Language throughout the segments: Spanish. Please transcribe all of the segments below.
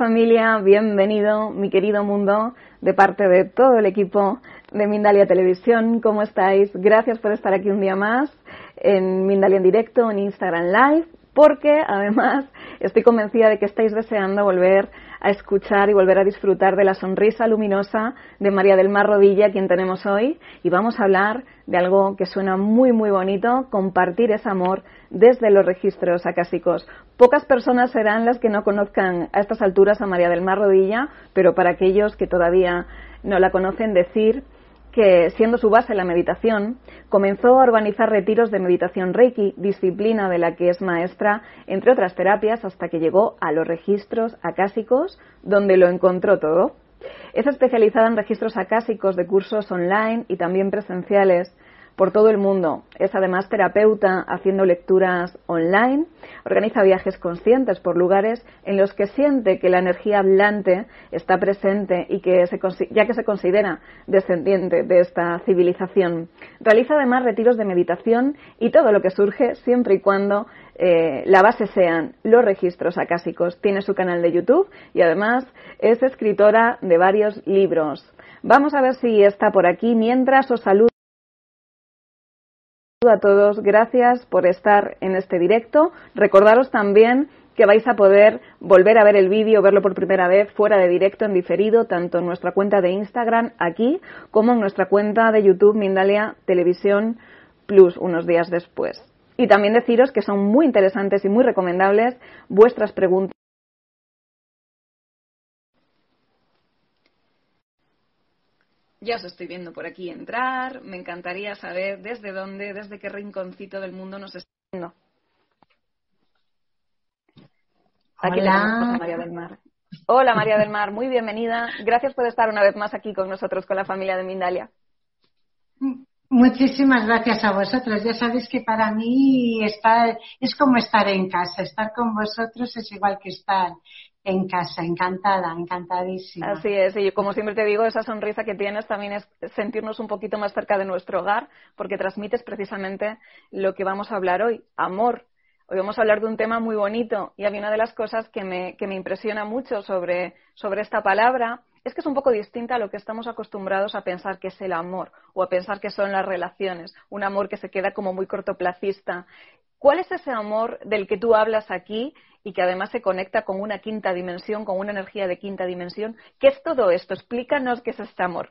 familia, bienvenido, mi querido mundo, de parte de todo el equipo de Mindalia Televisión. ¿Cómo estáis? Gracias por estar aquí un día más en Mindalia en directo, en Instagram Live, porque además estoy convencida de que estáis deseando volver a escuchar y volver a disfrutar de la sonrisa luminosa de María del Mar Rodilla, quien tenemos hoy, y vamos a hablar de algo que suena muy, muy bonito, compartir ese amor desde los registros acásicos. Pocas personas serán las que no conozcan a estas alturas a María del Mar Rodilla, pero para aquellos que todavía no la conocen, decir que, siendo su base la meditación, comenzó a organizar retiros de meditación Reiki, disciplina de la que es maestra, entre otras terapias, hasta que llegó a los registros acásicos, donde lo encontró todo. Es especializada en registros acásicos de cursos online y también presenciales por todo el mundo. Es además terapeuta haciendo lecturas online, organiza viajes conscientes por lugares en los que siente que la energía hablante está presente y que se, ya que se considera descendiente de esta civilización. Realiza además retiros de meditación y todo lo que surge siempre y cuando eh, la base sean los registros acásicos. Tiene su canal de YouTube y además es escritora de varios libros. Vamos a ver si está por aquí mientras os saludo a todos, gracias por estar en este directo. Recordaros también que vais a poder volver a ver el vídeo, verlo por primera vez fuera de directo, en diferido, tanto en nuestra cuenta de Instagram aquí como en nuestra cuenta de YouTube Mindalia Televisión Plus unos días después. Y también deciros que son muy interesantes y muy recomendables vuestras preguntas Ya os estoy viendo por aquí entrar. Me encantaría saber desde dónde, desde qué rinconcito del mundo nos está viendo. Aquí Hola. María del Mar. Hola María del Mar, muy bienvenida. Gracias por estar una vez más aquí con nosotros, con la familia de Mindalia. Muchísimas gracias a vosotros. Ya sabéis que para mí estar, es como estar en casa. Estar con vosotros es igual que estar en casa, encantada, encantadísima. Así es, y como siempre te digo, esa sonrisa que tienes también es sentirnos un poquito más cerca de nuestro hogar, porque transmites precisamente lo que vamos a hablar hoy, amor. Hoy vamos a hablar de un tema muy bonito y a mí una de las cosas que me, que me impresiona mucho sobre, sobre esta palabra es que es un poco distinta a lo que estamos acostumbrados a pensar que es el amor o a pensar que son las relaciones, un amor que se queda como muy cortoplacista. ¿Cuál es ese amor del que tú hablas aquí y que además se conecta con una quinta dimensión, con una energía de quinta dimensión. ¿Qué es todo esto? Explícanos qué es este amor.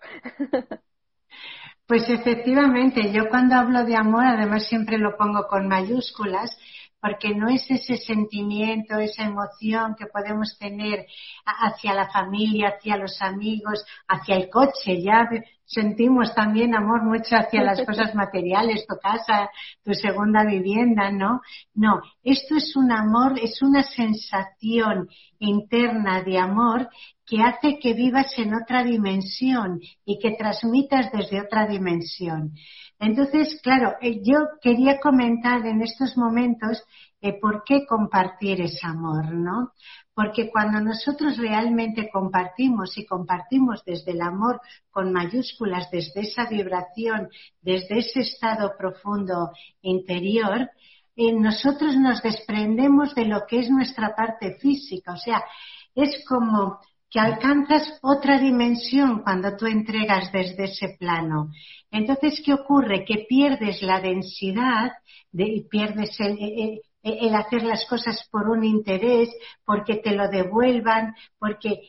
Pues efectivamente, yo cuando hablo de amor, además siempre lo pongo con mayúsculas, porque no es ese sentimiento, esa emoción que podemos tener hacia la familia, hacia los amigos, hacia el coche. Ya sentimos también amor mucho hacia las cosas materiales, tu casa, tu segunda vivienda, ¿no? No, esto es un amor, es una sensación interna de amor que hace que vivas en otra dimensión y que transmitas desde otra dimensión. Entonces, claro, eh, yo quería comentar en estos momentos eh, por qué compartir ese amor, ¿no? Porque cuando nosotros realmente compartimos y compartimos desde el amor con mayúsculas, desde esa vibración, desde ese estado profundo interior, eh, nosotros nos desprendemos de lo que es nuestra parte física. O sea, es como que alcanzas otra dimensión cuando tú entregas desde ese plano. Entonces, ¿qué ocurre? Que pierdes la densidad, de, pierdes el, el hacer las cosas por un interés, porque te lo devuelvan, porque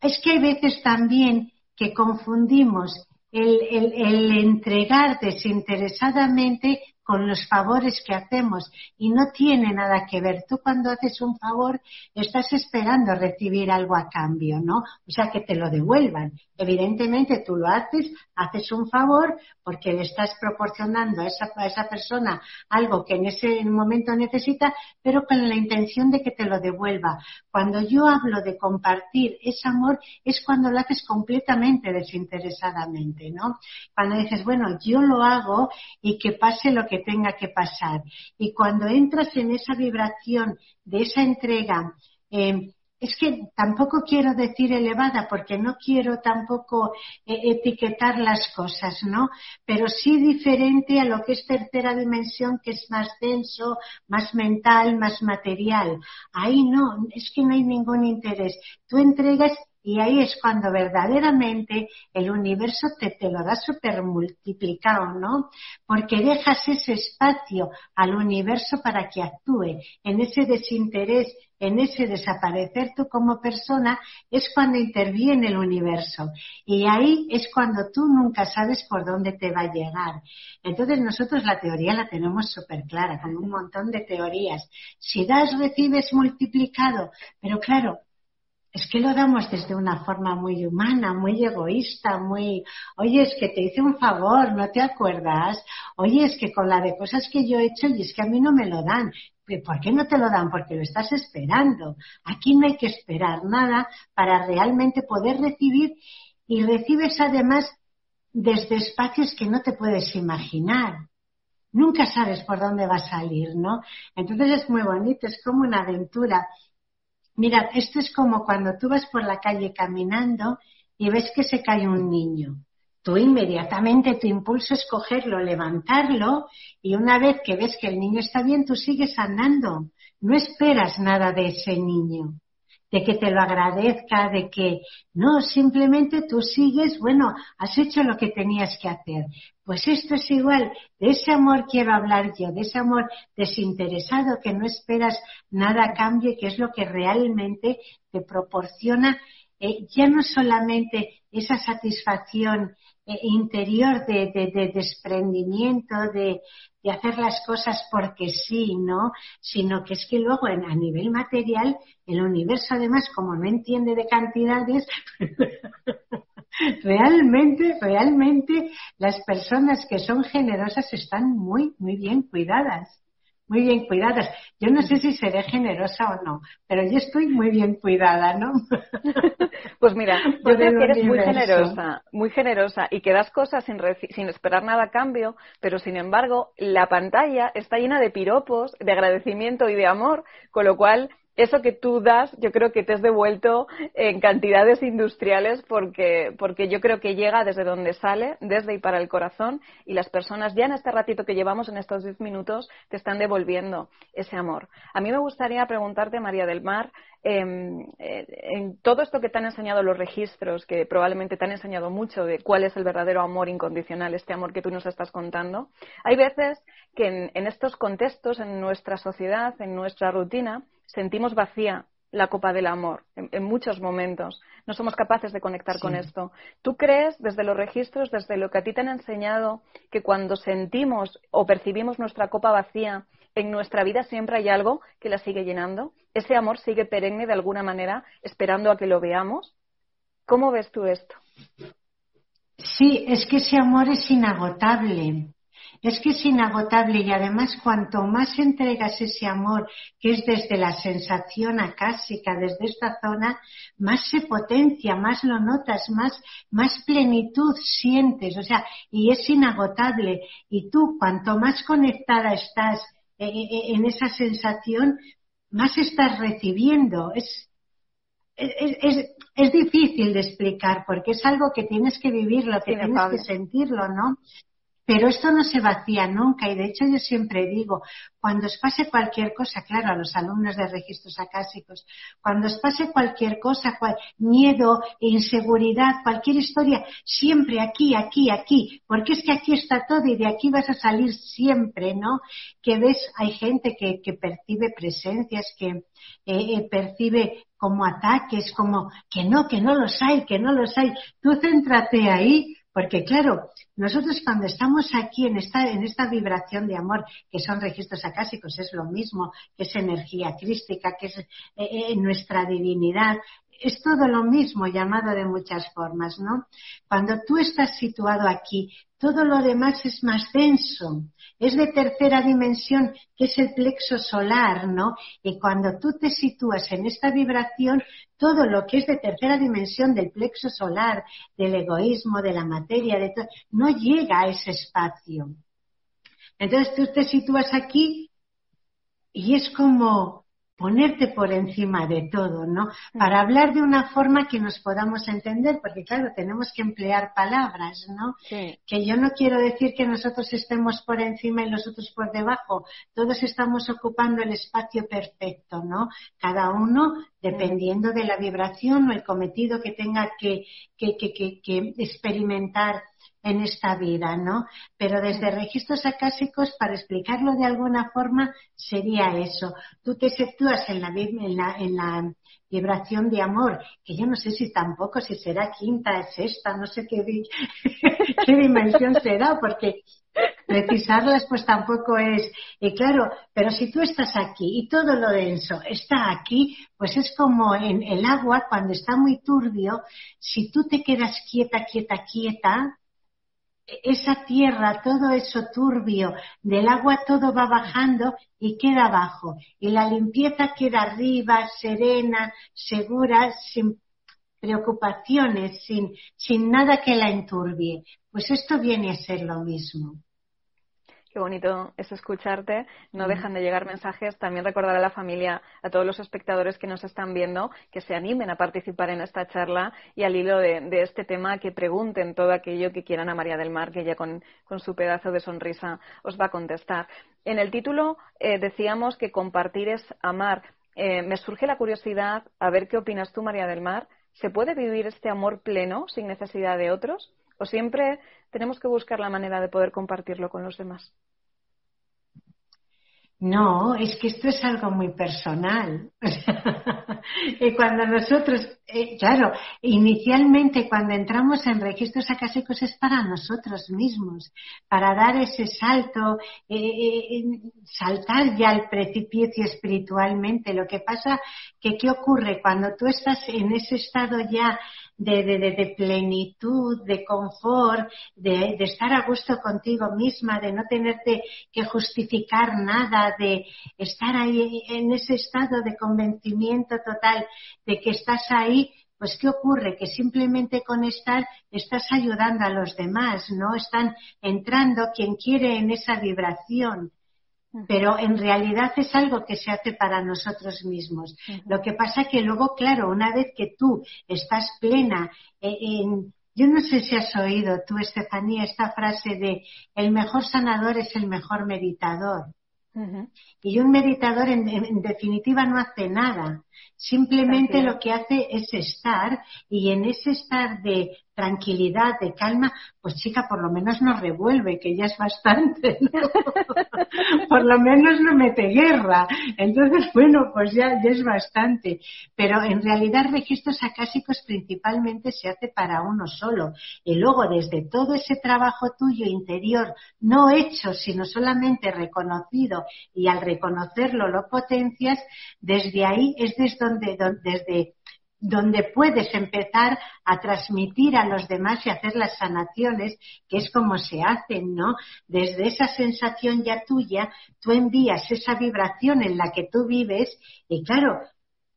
es que hay veces también que confundimos el, el, entregar desinteresadamente con los favores que hacemos y no tiene nada que ver. Tú cuando haces un favor estás esperando recibir algo a cambio, ¿no? O sea, que te lo devuelvan. Evidentemente tú lo haces, haces un favor porque le estás proporcionando a esa, a esa persona algo que en ese momento necesita, pero con la intención de que te lo devuelva. Cuando yo hablo de compartir ese amor es cuando lo haces completamente desinteresadamente, ¿no? Cuando dices, bueno, yo lo hago y que pase lo que tenga que pasar. Y cuando entras en esa vibración de esa entrega, eh, es que tampoco quiero decir elevada porque no quiero tampoco eh, etiquetar las cosas, ¿no? Pero sí diferente a lo que es tercera dimensión, que es más denso, más mental, más material. Ahí no, es que no hay ningún interés. Tú entregas y ahí es cuando verdaderamente el universo te, te lo da súper multiplicado, ¿no? Porque dejas ese espacio al universo para que actúe en ese desinterés, en ese desaparecer tú como persona, es cuando interviene el universo. Y ahí es cuando tú nunca sabes por dónde te va a llegar. Entonces nosotros la teoría la tenemos súper clara, con un montón de teorías. Si das, recibes multiplicado. Pero claro, es que lo damos desde una forma muy humana, muy egoísta, muy, oye, es que te hice un favor, ¿no te acuerdas? Oye, es que con la de cosas que yo he hecho y es que a mí no me lo dan. ¿Por qué no te lo dan? Porque lo estás esperando. Aquí no hay que esperar nada para realmente poder recibir y recibes además desde espacios que no te puedes imaginar. Nunca sabes por dónde va a salir, ¿no? Entonces es muy bonito, es como una aventura. Mira, esto es como cuando tú vas por la calle caminando y ves que se cae un niño. Tú inmediatamente tu impulso es cogerlo, levantarlo y una vez que ves que el niño está bien, tú sigues andando. No esperas nada de ese niño de que te lo agradezca, de que no, simplemente tú sigues, bueno, has hecho lo que tenías que hacer. Pues esto es igual, de ese amor quiero hablar yo, de ese amor desinteresado que no esperas nada a cambio, que es lo que realmente te proporciona eh, ya no solamente esa satisfacción eh, interior de, de, desprendimiento, de, de, hacer las cosas porque sí, ¿no? Sino que es que luego en, a nivel material el universo además como no entiende de cantidades, realmente, realmente las personas que son generosas están muy, muy bien cuidadas muy bien cuidadas. Yo no sé si seré generosa o no, pero yo estoy muy bien cuidada, ¿no? pues mira, yo creo que eres muy generosa, muy generosa y que das cosas sin, sin esperar nada a cambio, pero sin embargo la pantalla está llena de piropos, de agradecimiento y de amor, con lo cual eso que tú das, yo creo que te has devuelto en cantidades industriales porque, porque yo creo que llega desde donde sale, desde y para el corazón, y las personas ya en este ratito que llevamos, en estos diez minutos, te están devolviendo ese amor. A mí me gustaría preguntarte, María del Mar, em, eh, en todo esto que te han enseñado los registros, que probablemente te han enseñado mucho de cuál es el verdadero amor incondicional, este amor que tú nos estás contando, hay veces que en, en estos contextos, en nuestra sociedad, en nuestra rutina, sentimos vacía la copa del amor en, muchos momentos. No somos capaces de conectar con esto. ¿Tú crees, desde los registros, desde lo que a ti te han enseñado, que cuando sentimos o percibimos nuestra copa vacía, en nuestra vida siempre hay algo que la sigue llenando? ¿Ese amor sigue perenne de alguna manera, esperando a que lo veamos? ¿Cómo ves tú esto? Sí, es que ese amor es inagotable es que es inagotable y además cuanto más entregas ese amor, que es desde la sensación acásica, desde esta zona, más se potencia, más lo notas, más, más plenitud sientes, o sea, y es inagotable. Y tú, cuanto más conectada estás eh, eh, eh, en esa sensación, más estás recibiendo. Es, es, es, es, difícil de explicar porque es algo que tienes que vivirlo, que tienes que sentirlo, ¿no? Pero esto no se vacía nunca y de hecho yo siempre digo, cuando os pase cualquier cosa, claro, a los alumnos de registros acásicos, cuando os pase cualquier cosa, cual, miedo, inseguridad, cualquier historia, siempre aquí, aquí, aquí, porque es que aquí está todo y de aquí vas a salir siempre, ¿no? Que ves, hay gente que, que percibe presencias, que eh, eh, percibe como ataques, como que no, que no los hay, que no los hay. Tú céntrate ahí porque claro, nosotros cuando estamos aquí en esta, en esta vibración de amor, que son registros acásicos, es lo mismo, que es energía crística, que es eh, eh, nuestra divinidad, es todo lo mismo llamado de muchas formas, ¿no? Cuando tú estás situado aquí, todo lo demás es más denso, es de tercera dimensión, que es el plexo solar, ¿no? Y cuando tú te sitúas en esta vibración, todo lo que es de tercera dimensión del plexo solar, del egoísmo, de la materia, de todo, no llega a ese espacio. Entonces tú te sitúas aquí y es como, ponerte por encima de todo, ¿no? Para hablar de una forma que nos podamos entender, porque claro, tenemos que emplear palabras, ¿no? Que yo no quiero decir que nosotros estemos por encima y los otros por debajo, todos estamos ocupando el espacio perfecto, ¿no? Cada uno dependiendo de la vibración o el cometido que tenga que, que, que, que experimentar en esta vida, ¿no? Pero desde registros acásicos, para explicarlo de alguna forma, sería eso. Tú te sitúas en la, en en la vibración de amor, que yo no sé si tampoco, si será quinta, sexta, no sé qué, dimensión será, porque precisarlas pues tampoco es, y claro, pero si tú estás aquí y todo lo denso está aquí, pues es como en el agua cuando está muy turbio, si tú te quedas quieta, quieta, quieta, esa tierra, todo eso turbio del agua, todo va bajando y queda abajo. Y la limpieza queda arriba, serena, segura, sin preocupaciones, sin, sin nada que la enturbie. Pues esto viene a ser lo mismo. Qué bonito es escucharte. No dejan de llegar mensajes. También recordar a la familia, a todos los espectadores que nos están viendo, que se animen a participar en esta charla y al hilo de, este tema que pregunten todo aquello que quieran a María del Mar, que ella con, su pedazo de sonrisa os va a contestar. En el título eh, decíamos que compartir es amar. Eh, me surge la curiosidad a ver qué opinas tú, María del Mar. ¿Se puede vivir este amor pleno sin necesidad de otros? ¿O siempre tenemos que buscar la manera de poder compartirlo con los demás? No, es que esto es algo muy personal. y cuando nosotros, eh, claro, inicialmente cuando entramos en registros acásicos es para nosotros mismos, para dar ese salto, eh, eh, saltar ya al precipicio espiritualmente. Lo que pasa que, ¿qué ocurre? Cuando tú estás en ese estado ya de, de, de, plenitud, de confort, de, estar a gusto contigo misma, de no tenerte que justificar nada, de estar ahí en ese estado de convencimiento total de que estás ahí, pues ¿qué ocurre? Que simplemente con estar estás ayudando a los demás, ¿no? Están entrando quien quiere en esa vibración pero en realidad es algo que se hace para nosotros mismos. Lo que pasa que luego, claro, una vez que tú estás plena eh, en, yo no sé si has oído tú, Estefanía, esta frase de el mejor sanador es el mejor meditador. Y un meditador en, definitiva no hace nada. Simplemente lo que hace es estar y en ese estar de tranquilidad, de calma, pues chica, por lo menos no revuelve, que ya es bastante, por lo menos no mete guerra. Entonces, bueno, pues ya, ya es bastante. Pero en realidad registros acásicos principalmente se hace para uno solo. Y luego desde todo ese trabajo tuyo interior, no hecho, sino solamente reconocido y al reconocerlo lo potencias, desde ahí es desde donde, desde donde puedes empezar a transmitir a los demás y hacer las sanaciones, que es como se hacen, ¿no? Desde esa sensación ya tuya, tú envías esa vibración en la que tú vives y claro,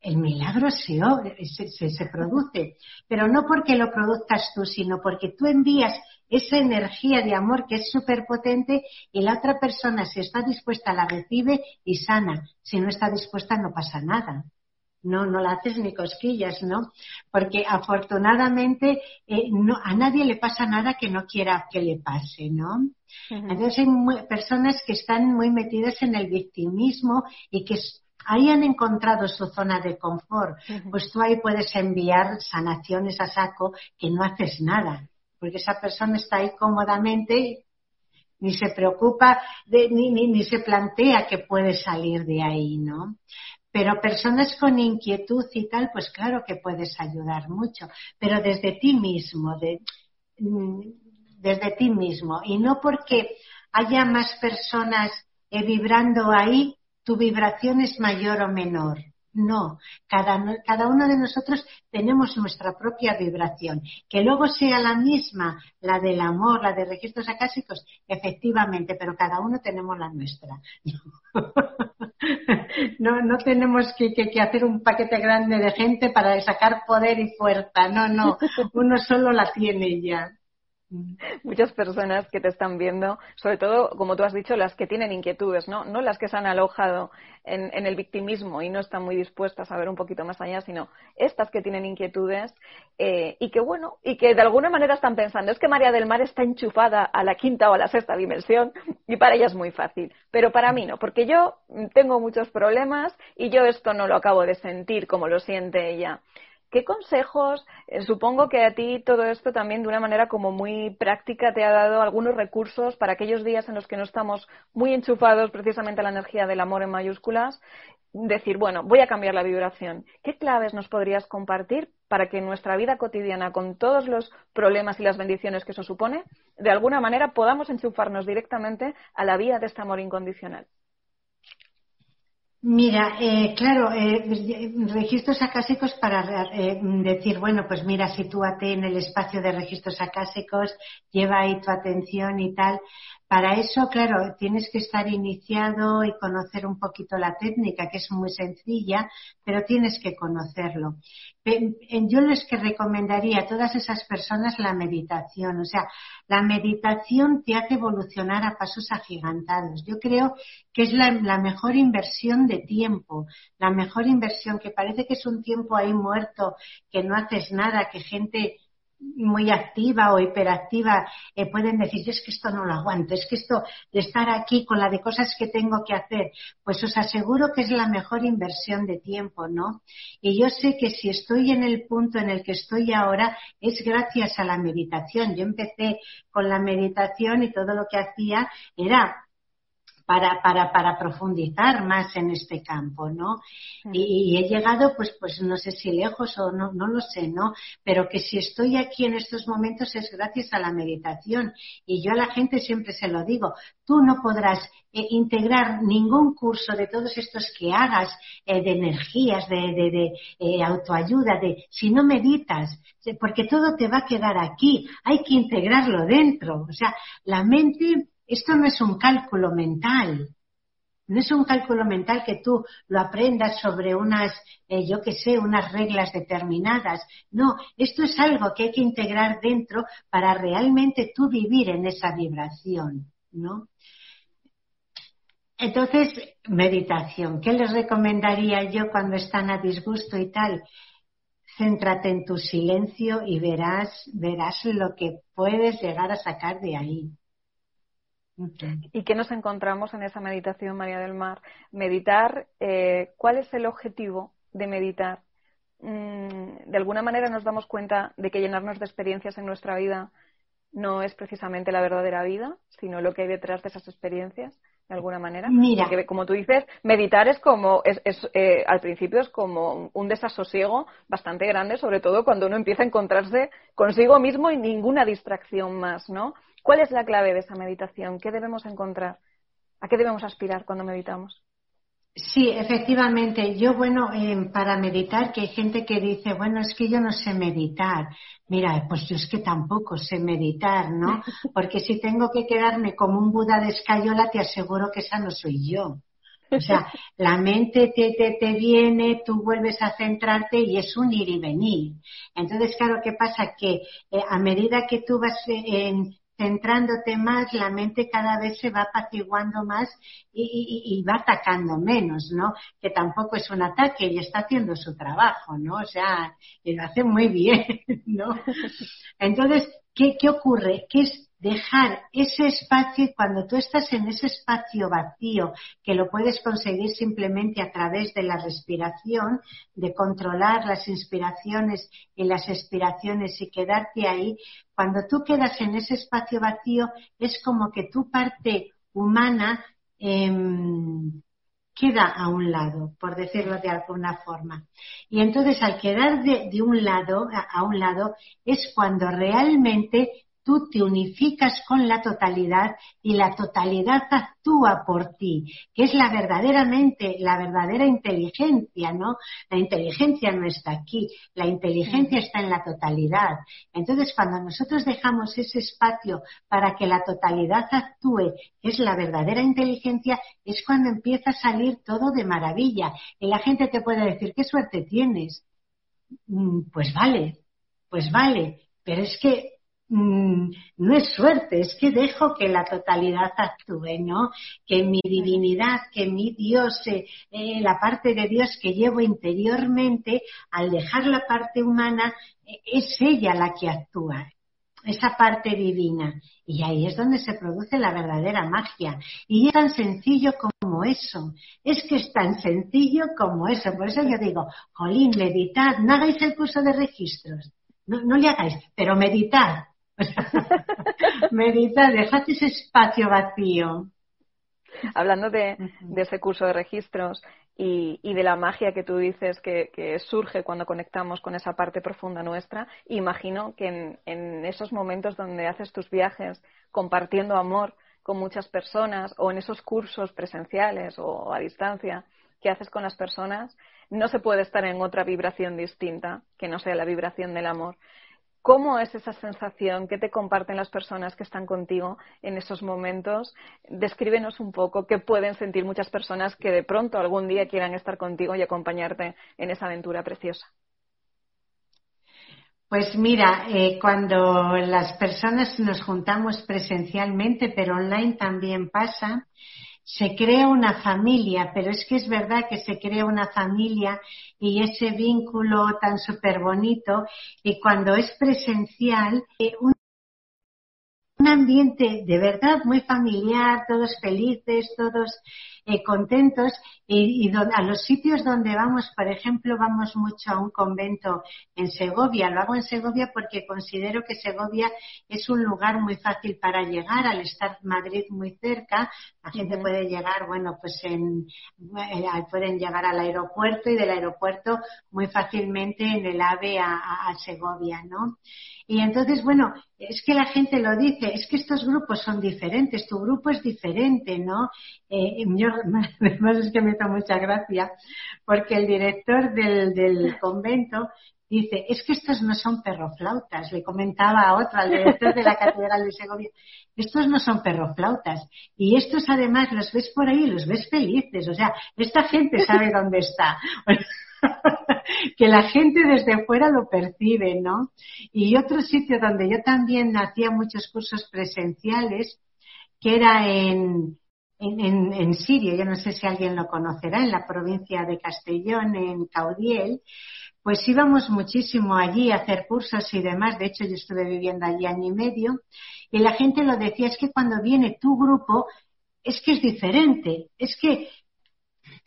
el milagro se, se, se, produce, pero no porque lo produzcas tú, sino porque tú envías esa energía de amor que es súper potente y la otra persona, si está dispuesta, la recibe y sana. Si no está dispuesta, no pasa nada no, no la haces ni cosquillas, ¿no? Porque afortunadamente eh, no, a nadie le pasa nada que no quiera que le pase, ¿no? Entonces hay personas que están muy metidas en el victimismo y que ahí han encontrado su zona de confort. Pues tú ahí puedes enviar sanaciones a saco que no haces nada, porque esa persona está ahí cómodamente ni se preocupa de, ni, ni, ni, se plantea que puede salir de ahí, ¿no? Pero personas con inquietud y tal, pues claro que puedes ayudar mucho, pero desde ti mismo, mm, desde ti mismo, y no porque haya más personas eh, vibrando ahí, tu vibración es mayor o menor. No, cada, cada, uno de nosotros tenemos nuestra propia vibración. Que luego sea la misma, la del amor, la de registros acásicos, efectivamente, pero cada uno tenemos la nuestra. No, no tenemos que, que, hacer un paquete grande de gente para sacar poder y fuerza. No, no, uno solo la tiene ya. muchas personas que te están viendo, sobre todo, como tú has dicho, las que tienen inquietudes, ¿no? No las que se han alojado en, el victimismo y no están muy dispuestas a ver un poquito más allá, sino estas que tienen inquietudes eh, y que, bueno, y que de alguna manera están pensando, es que María del Mar está enchufada a la quinta o a la sexta dimensión y para ella es muy fácil, pero para mí no, porque yo tengo muchos problemas y yo esto no lo acabo de sentir como lo siente ella. ¿Qué consejos? Eh, supongo que a ti todo esto también de una manera como muy práctica te ha dado algunos recursos para aquellos días en los que no estamos muy enchufados precisamente a la energía del amor en mayúsculas. Decir, bueno, voy a cambiar la vibración. ¿Qué claves nos podrías compartir para que en nuestra vida cotidiana, con todos los problemas y las bendiciones que eso supone, de alguna manera podamos enchufarnos directamente a la vía de este amor incondicional? Mira, eh, claro, eh, registros acásicos para eh, decir, bueno, pues mira, sitúate en el espacio de registros acásicos, lleva ahí tu atención y tal. Para eso, claro, tienes que estar iniciado y conocer un poquito la técnica, que es muy sencilla, pero tienes que conocerlo. Yo les que recomendaría a todas esas personas la meditación. O sea, la meditación te hace evolucionar a pasos agigantados. Yo creo que es la, la mejor inversión de tiempo, la mejor inversión, que parece que es un tiempo ahí muerto, que no haces nada, que gente muy activa o hiperactiva eh, pueden decir, es que esto no lo aguanto, es que esto de estar aquí con la de cosas que tengo que hacer, pues os aseguro que es la mejor inversión de tiempo, ¿no? Y yo sé que si estoy en el punto en el que estoy ahora es gracias a la meditación. Yo empecé con la meditación y todo lo que hacía era para, para, para profundizar más en este campo, ¿no? Y, he llegado, pues, pues no sé si lejos o no, no lo sé, ¿no? Pero que si estoy aquí en estos momentos es gracias a la meditación. Y yo a la gente siempre se lo digo, tú no podrás eh, integrar ningún curso de todos estos que hagas eh, de energías, de, de, de eh, autoayuda, de si no meditas, porque todo te va a quedar aquí, hay que integrarlo dentro. O sea, la mente esto no es un cálculo mental. No es un cálculo mental que tú lo aprendas sobre unas, eh, yo qué sé, unas reglas determinadas. No, esto es algo que hay que integrar dentro para realmente tú vivir en esa vibración, ¿no? Entonces, meditación. ¿Qué les recomendaría yo cuando están a disgusto y tal? Céntrate en tu silencio y verás, verás lo que puedes llegar a sacar de ahí. ¿Y qué nos encontramos en esa meditación, María del Mar? Meditar, eh, ¿cuál es el objetivo de meditar? Mm, de alguna manera nos damos cuenta de que llenarnos de experiencias en nuestra vida no es precisamente la verdadera vida, sino lo que hay detrás de esas experiencias, de alguna manera. Mira. Porque, como tú dices, meditar es como, es, eh, al principio es como un desasosiego bastante grande, sobre todo cuando uno empieza a encontrarse consigo mismo y ninguna distracción más, ¿no? ¿Cuál es la clave de esa meditación? ¿Qué debemos encontrar? ¿A qué debemos aspirar cuando meditamos? Sí, efectivamente. Yo, bueno, eh, para meditar, que hay gente que dice, bueno, es que yo no sé meditar. Mira, pues yo es que tampoco sé meditar, ¿no? Porque si tengo que quedarme como un Buda de escayola, te aseguro que esa no soy yo. O sea, la mente te, te, te, viene, tú vuelves a centrarte y es un ir y venir. Entonces, claro, ¿qué pasa? Que eh, a medida que tú vas eh, centrándote más, la mente cada vez se va apaciguando más y, va atacando menos, ¿no? Que tampoco es un ataque y está haciendo su trabajo, ¿no? O sea, y lo hace muy bien, ¿no? Entonces, ¿qué, qué ocurre? Que es dejar ese espacio y cuando tú estás en ese espacio vacío, que lo puedes conseguir simplemente a través de la respiración, de controlar las inspiraciones y las expiraciones y quedarte ahí, cuando tú quedas en ese espacio vacío es como que tu parte humana em, queda a un lado, por decirlo de alguna forma. Y entonces al quedar de, de un lado, a un lado, es cuando realmente tú te unificas con la totalidad y la totalidad actúa por ti, que es la verdaderamente, la verdadera inteligencia, ¿no? La inteligencia no está aquí, la inteligencia está en la totalidad. Entonces, cuando nosotros dejamos ese espacio para que la totalidad actúe, que es la verdadera inteligencia, es cuando empieza a salir todo de maravilla. Y la gente te puede decir, ¿qué suerte tienes? Mm, pues vale, pues vale, pero es que mm, no es suerte, es que dejo que la totalidad actúe, ¿no? Que mi divinidad, que mi Dios, eh, eh, la parte de Dios que llevo interiormente, al dejar la parte humana, eh, es ella la que actúa esa parte divina. Y ahí es donde se produce la verdadera magia. Y es tan sencillo como eso. Es que es tan sencillo como eso. Por eso yo digo, Jolín, meditad, no hagáis el curso de registros. No, no le hagáis, pero meditad. meditad, dejad ese espacio vacío. Hablando de, de, ese curso de registros, y, de la magia que tú dices que, surge cuando conectamos con esa parte profunda nuestra, imagino que en, esos momentos donde haces tus viajes compartiendo amor con muchas personas o en esos cursos presenciales o a distancia que haces con las personas, no se puede estar en otra vibración distinta que no sea la vibración del amor. ¿Cómo es esa sensación? ¿Qué te comparten las personas que están contigo en esos momentos? Descríbenos un poco qué pueden sentir muchas personas que de pronto algún día quieran estar contigo y acompañarte en esa aventura preciosa. Pues mira, eh, cuando las personas nos juntamos presencialmente, pero online también pasa, se crea una familia, pero es que es verdad que se crea una familia y ese vínculo tan súper bonito y cuando es presencial, eh, un, ambiente de verdad muy familiar, todos felices, todos eh, contentos y, a los sitios donde vamos, por ejemplo, vamos mucho a un convento en Segovia. Lo hago en Segovia porque considero que Segovia es un lugar muy fácil para llegar, al estar Madrid muy cerca. La gente puede llegar, bueno, pues en, eh, pueden llegar al aeropuerto y del aeropuerto muy fácilmente en el AVE a, a Segovia, ¿no? Y entonces, bueno, es que la gente lo dice, es que estos grupos son diferentes, tu grupo es diferente, ¿no? Eh, yo, además es que me da mucha gracia, porque el director del, del convento dice, es que estos no son perroflautas, le comentaba a otro, al director de la Catedral de Segovia, estos no son perroflautas. Y estos además los ves por ahí, los ves felices, o sea, esta gente sabe dónde está. que la gente desde fuera lo percibe, ¿no? Y otro sitio donde yo también hacía muchos cursos presenciales, que era en, en, en, Siria, yo no sé si alguien lo conocerá, en la provincia de Castellón, en Caudiel, pues íbamos muchísimo allí a hacer cursos y demás. De hecho, yo estuve viviendo allí año y medio. Y la gente lo decía, es que cuando viene tu grupo, es que es diferente. Es que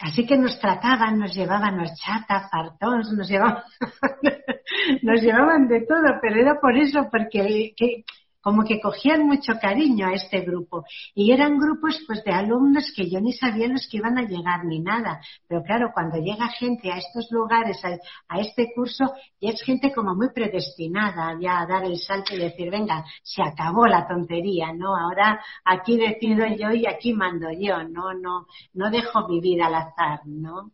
Así que nos trataban, nos llevaban horchata, fartons, nos llevaban, nos llevaban de todo, pero era por eso, porque que, como que cogían mucho cariño a este grupo. Y eran grupos pues de alumnos que yo ni sabía los que iban a llegar ni nada. Pero claro, cuando llega gente a estos lugares, a, este curso, ya es gente como muy predestinada ya a dar el salto y decir, venga, se acabó la tontería, ¿no? Ahora aquí decido yo y aquí mando yo, ¿no? No, no dejo vivir al azar, ¿no?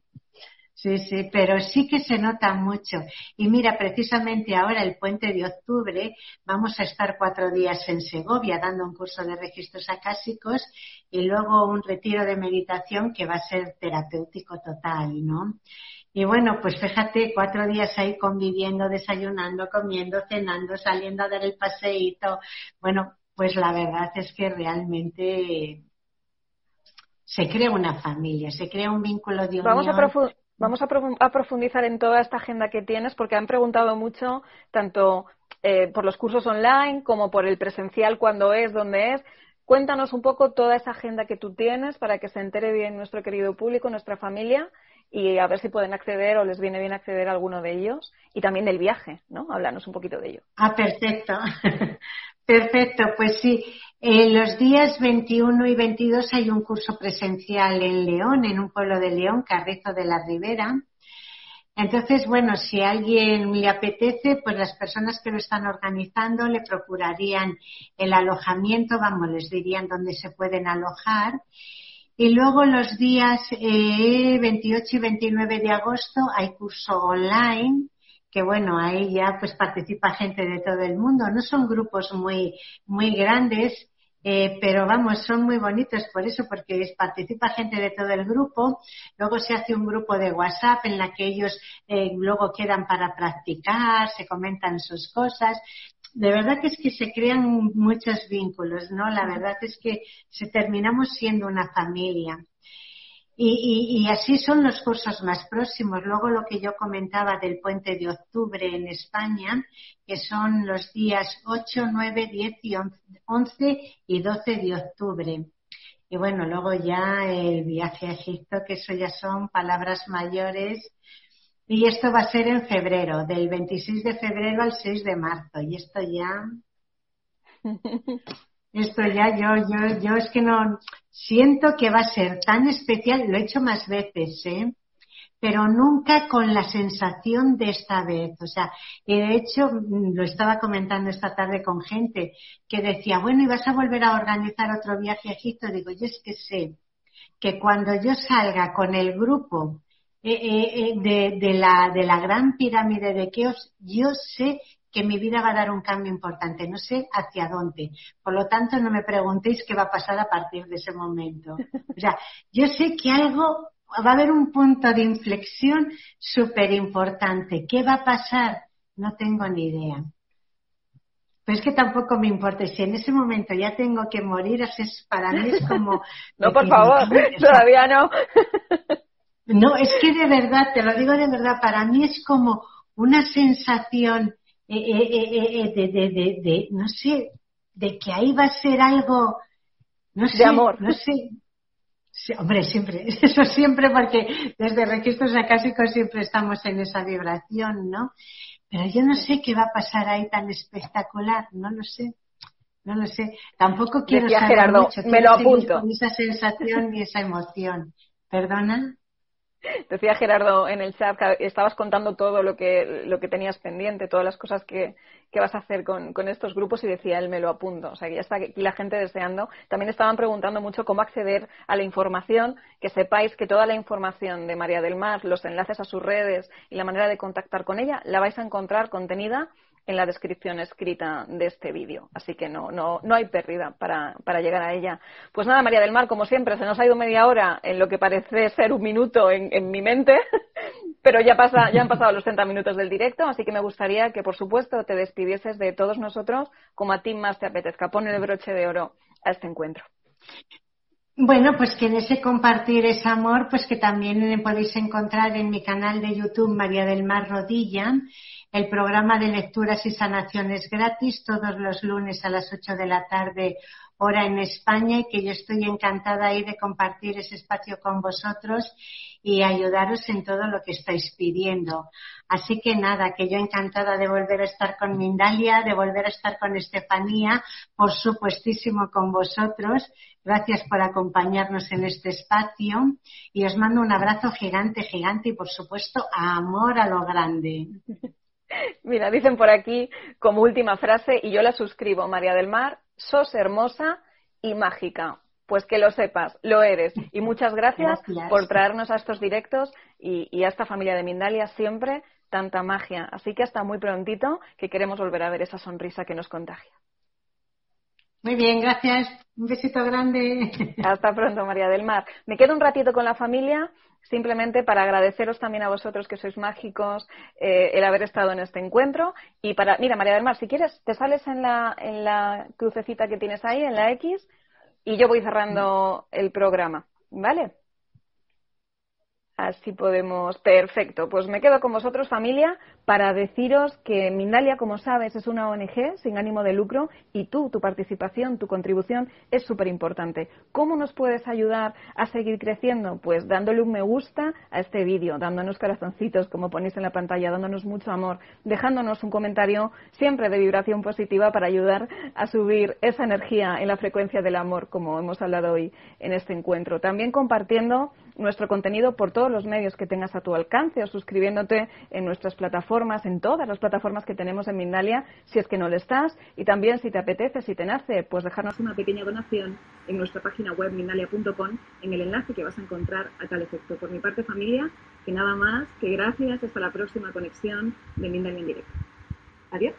Sí, sí, pero sí que se nota mucho. Y mira, precisamente ahora, el puente de octubre, vamos a estar cuatro días en Segovia dando un curso de registros acásicos y luego un retiro de meditación que va a ser terapéutico total, ¿no? Y bueno, pues fíjate, cuatro días ahí conviviendo, desayunando, comiendo, cenando, saliendo a dar el paseíto. Bueno, pues la verdad es que realmente se crea una familia, se crea un vínculo de unión. Vamos a Vamos a, profundizar en toda esta agenda que tienes porque han preguntado mucho tanto eh, por los cursos online como por el presencial, cuándo es, dónde es. Cuéntanos un poco toda esa agenda que tú tienes para que se entere bien nuestro querido público, nuestra familia y a ver si pueden acceder o les viene bien acceder a alguno de ellos y también del viaje, ¿no? Háblanos un poquito de ello. Ah, perfecto. Perfecto, pues sí. Eh, los días 21 y 22 hay un curso presencial en León, en un pueblo de León, Carrizo de la Ribera. Entonces, bueno, si a alguien le apetece, pues las personas que lo están organizando le procurarían el alojamiento, vamos, les dirían dónde se pueden alojar. Y luego los días eh, 28 y 29 de agosto hay curso online que bueno, ahí ya pues participa gente de todo el mundo. No son grupos muy, muy grandes, eh, pero vamos, son muy bonitos por eso, porque participa gente de todo el grupo. Luego se hace un grupo de WhatsApp en la que ellos eh, luego quedan para practicar, se comentan sus cosas. de verdad que es que se crean muchos vínculos, ¿no? La verdad es que se terminamos siendo una familia. Y, y, así son los cursos más próximos. Luego lo que yo comentaba del puente de octubre en España, que son los días 8, 9, 10 y 11 y 12 de octubre. Y bueno, luego ya el viaje a Egipto, que eso ya son palabras mayores. Y esto va a ser en febrero, del 26 de febrero al 6 de marzo. Y esto ya Esto ya yo, yo, yo es que no siento que va a ser tan especial, lo he hecho más veces, ¿eh? pero nunca con la sensación de esta vez. O sea, de hecho mm, lo estaba comentando esta tarde con gente que decía, bueno, ¿y vas a volver a organizar otro viaje a Egipto? Digo, yo es que sé que cuando yo salga con el grupo eh, eh, eh de, de, la, de la gran pirámide de Keops, yo sé que mi vida va a dar un cambio importante, no sé hacia dónde. Por lo tanto, no me preguntéis qué va a pasar a partir de ese momento. O sea, yo sé que algo, va a haber un punto de inflexión súper importante. ¿Qué va a pasar? No tengo ni idea. Pero es que tampoco me importa. Si en ese momento ya tengo que morir, es, para mí es como... no, por favor, todavía no. no, es que de verdad, te lo digo de verdad, para mí es como una sensación eh, eh, eh, de, de, de, de, no sé, de que ahí va a ser algo, no sé, de amor. no sé. hombre, siempre, eso siempre, porque desde registros acásicos siempre estamos en esa vibración, ¿no? Pero yo no sé qué va a pasar ahí tan espectacular, no lo sé. No lo sé. Tampoco quiero saber Gerardo, mucho. me lo apunto. Con esa sensación y esa emoción. ¿Perdona? Decía Gerardo en el chat que estabas contando todo lo que, lo que tenías pendiente, todas las cosas que, que vas a hacer con, con, estos grupos y decía él me lo apunto. O sea que ya está aquí la gente deseando. También estaban preguntando mucho cómo acceder a la información. Que sepáis que toda la información de María del Mar, los enlaces a sus redes y la manera de contactar con ella, la vais a encontrar contenida en la descripción escrita de este vídeo. Así que no, no, no hay pérdida para, para, llegar a ella. Pues nada, María del Mar, como siempre, se nos ha ido media hora en lo que parece ser un minuto en, en mi mente, pero ya, pasa, ya han pasado los 30 minutos del directo, así que me gustaría que, por supuesto, te despidieses de todos nosotros como a ti más te apetezca. Pon el broche de oro a este encuentro. Bueno, pues que en ese compartir ese amor, pues que también podéis encontrar en mi canal de YouTube María del Mar Rodilla. El programa de lecturas y sanaciones gratis todos los lunes a las 8 de la tarde hora en España y que yo estoy encantada ahí de compartir ese espacio con vosotros y ayudaros en todo lo que estáis pidiendo. Así que nada, que yo encantada de volver a estar con Mindalia, de volver a estar con Estefanía, por supuestísimo con vosotros. Gracias por acompañarnos en este espacio y os mando un abrazo gigante, gigante y por supuesto amor a lo grande. Mira, dicen por aquí como última frase, y yo la suscribo, María del Mar, sos hermosa y mágica. Pues que lo sepas, lo eres. Y muchas gracias, por traernos a estos directos y, y, a esta familia de Mindalia siempre tanta magia. Así que hasta muy prontito, que queremos volver a ver esa sonrisa que nos contagia. Muy bien, gracias. Un besito grande. Hasta pronto, María del Mar. Me quedo un ratito con la familia simplemente para agradeceros también a vosotros que sois mágicos eh, el haber estado en este encuentro y para mira María del Mar si quieres te sales en la en la crucecita que tienes ahí en la X y yo voy cerrando el programa vale Así podemos. Perfecto. Pues me quedo con vosotros, familia, para deciros que Mindalia, como sabes, es una ONG sin ánimo de lucro y tú, tu participación, tu contribución es súper importante. ¿Cómo nos puedes ayudar a seguir creciendo? Pues dándole un me gusta a este vídeo, dándonos corazoncitos, como ponéis en la pantalla, dándonos mucho amor, dejándonos un comentario siempre de vibración positiva para ayudar a subir esa energía en la frecuencia del amor, como hemos hablado hoy en este encuentro. También compartiendo nuestro contenido por todos los medios que tengas a tu alcance o suscribiéndote en nuestras plataformas, en todas las plataformas que tenemos en Mindalia, si es que no lo estás. Y también, si te apetece, si te nace, pues dejarnos una pequeña donación en nuestra página web mindalia.com en el enlace que vas a encontrar a tal efecto. Por mi parte, familia, que nada más, que gracias. Hasta la próxima conexión de Mindalia en directo. Adiós.